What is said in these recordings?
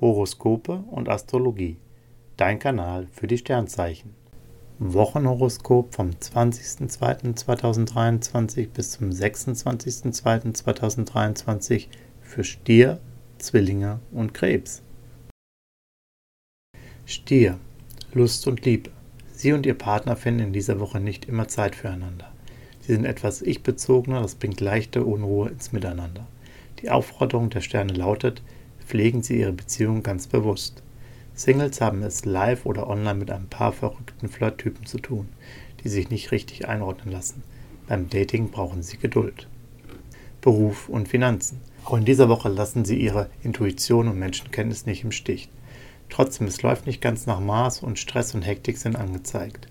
Horoskope und Astrologie. Dein Kanal für die Sternzeichen. Wochenhoroskop vom 20.02.2023 bis zum 26.02.2023 für Stier, Zwillinge und Krebs. Stier, Lust und Liebe. Sie und Ihr Partner finden in dieser Woche nicht immer Zeit füreinander. Sie sind etwas ich-bezogener, das bringt leichte Unruhe ins Miteinander. Die Aufforderung der Sterne lautet, pflegen Sie Ihre Beziehung ganz bewusst. Singles haben es live oder online mit ein paar verrückten Flirttypen zu tun, die sich nicht richtig einordnen lassen. Beim Dating brauchen Sie Geduld. Beruf und Finanzen. Auch in dieser Woche lassen Sie Ihre Intuition und Menschenkenntnis nicht im Stich. Trotzdem, es läuft nicht ganz nach Maß und Stress und Hektik sind angezeigt.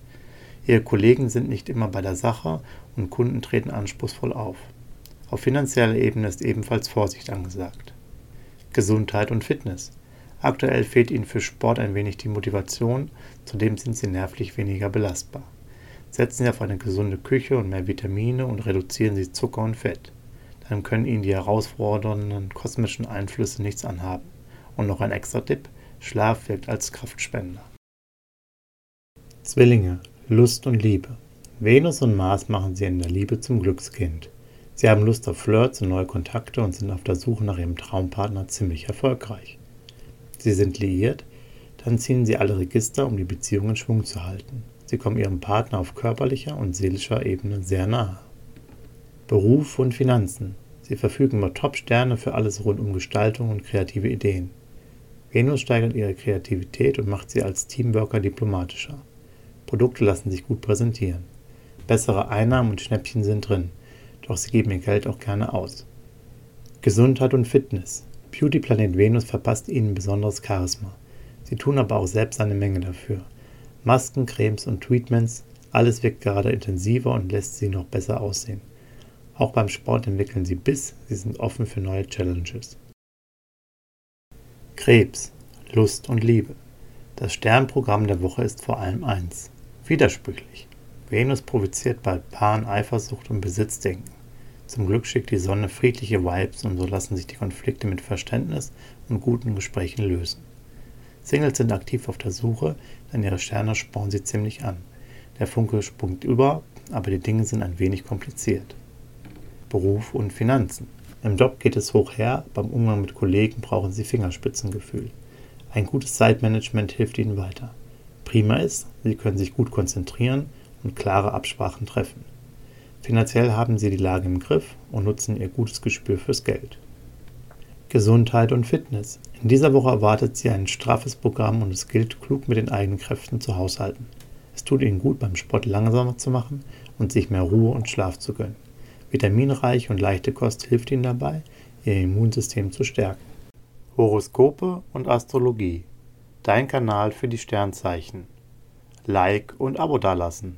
Ihre Kollegen sind nicht immer bei der Sache und Kunden treten anspruchsvoll auf. Auf finanzieller Ebene ist ebenfalls Vorsicht angesagt. Gesundheit und Fitness. Aktuell fehlt ihnen für Sport ein wenig die Motivation, zudem sind sie nervlich weniger belastbar. Setzen Sie auf eine gesunde Küche und mehr Vitamine und reduzieren Sie Zucker und Fett. Dann können Ihnen die herausfordernden kosmischen Einflüsse nichts anhaben. Und noch ein extra Tipp: Schlaf wirkt als Kraftspender. Zwillinge, Lust und Liebe. Venus und Mars machen Sie in der Liebe zum Glückskind. Sie haben Lust auf Flirts und neue Kontakte und sind auf der Suche nach ihrem Traumpartner ziemlich erfolgreich. Sie sind liiert, dann ziehen Sie alle Register, um die Beziehung in Schwung zu halten. Sie kommen Ihrem Partner auf körperlicher und seelischer Ebene sehr nahe. Beruf und Finanzen. Sie verfügen über Top-Sterne für alles rund um Gestaltung und kreative Ideen. Venus steigert ihre Kreativität und macht sie als Teamworker diplomatischer. Produkte lassen sich gut präsentieren. Bessere Einnahmen und Schnäppchen sind drin doch sie geben ihr Geld auch gerne aus. Gesundheit und Fitness. Beauty Planet Venus verpasst ihnen besonderes Charisma. Sie tun aber auch selbst eine Menge dafür. Masken, Cremes und Treatments, alles wirkt gerade intensiver und lässt sie noch besser aussehen. Auch beim Sport entwickeln sie Biss, sie sind offen für neue Challenges. Krebs, Lust und Liebe. Das Sternprogramm der Woche ist vor allem eins. Widersprüchlich. Venus provoziert bei Paaren Eifersucht und Besitzdenken. Zum Glück schickt die Sonne friedliche Vibes und so lassen sich die Konflikte mit Verständnis und guten Gesprächen lösen. Singles sind aktiv auf der Suche, denn ihre Sterne spornen sie ziemlich an. Der Funke sprungt über, aber die Dinge sind ein wenig kompliziert. Beruf und Finanzen. Im Job geht es hoch her, beim Umgang mit Kollegen brauchen sie Fingerspitzengefühl. Ein gutes Zeitmanagement hilft ihnen weiter. Prima ist, sie können sich gut konzentrieren und klare Absprachen treffen. Finanziell haben sie die Lage im Griff und nutzen ihr gutes Gespür fürs Geld. Gesundheit und Fitness. In dieser Woche erwartet sie ein straffes Programm und es gilt, klug mit den eigenen Kräften zu haushalten. Es tut ihnen gut, beim Sport langsamer zu machen und sich mehr Ruhe und Schlaf zu gönnen. Vitaminreiche und leichte Kost hilft ihnen dabei, ihr Immunsystem zu stärken. Horoskope und Astrologie. Dein Kanal für die Sternzeichen. Like und Abo dalassen.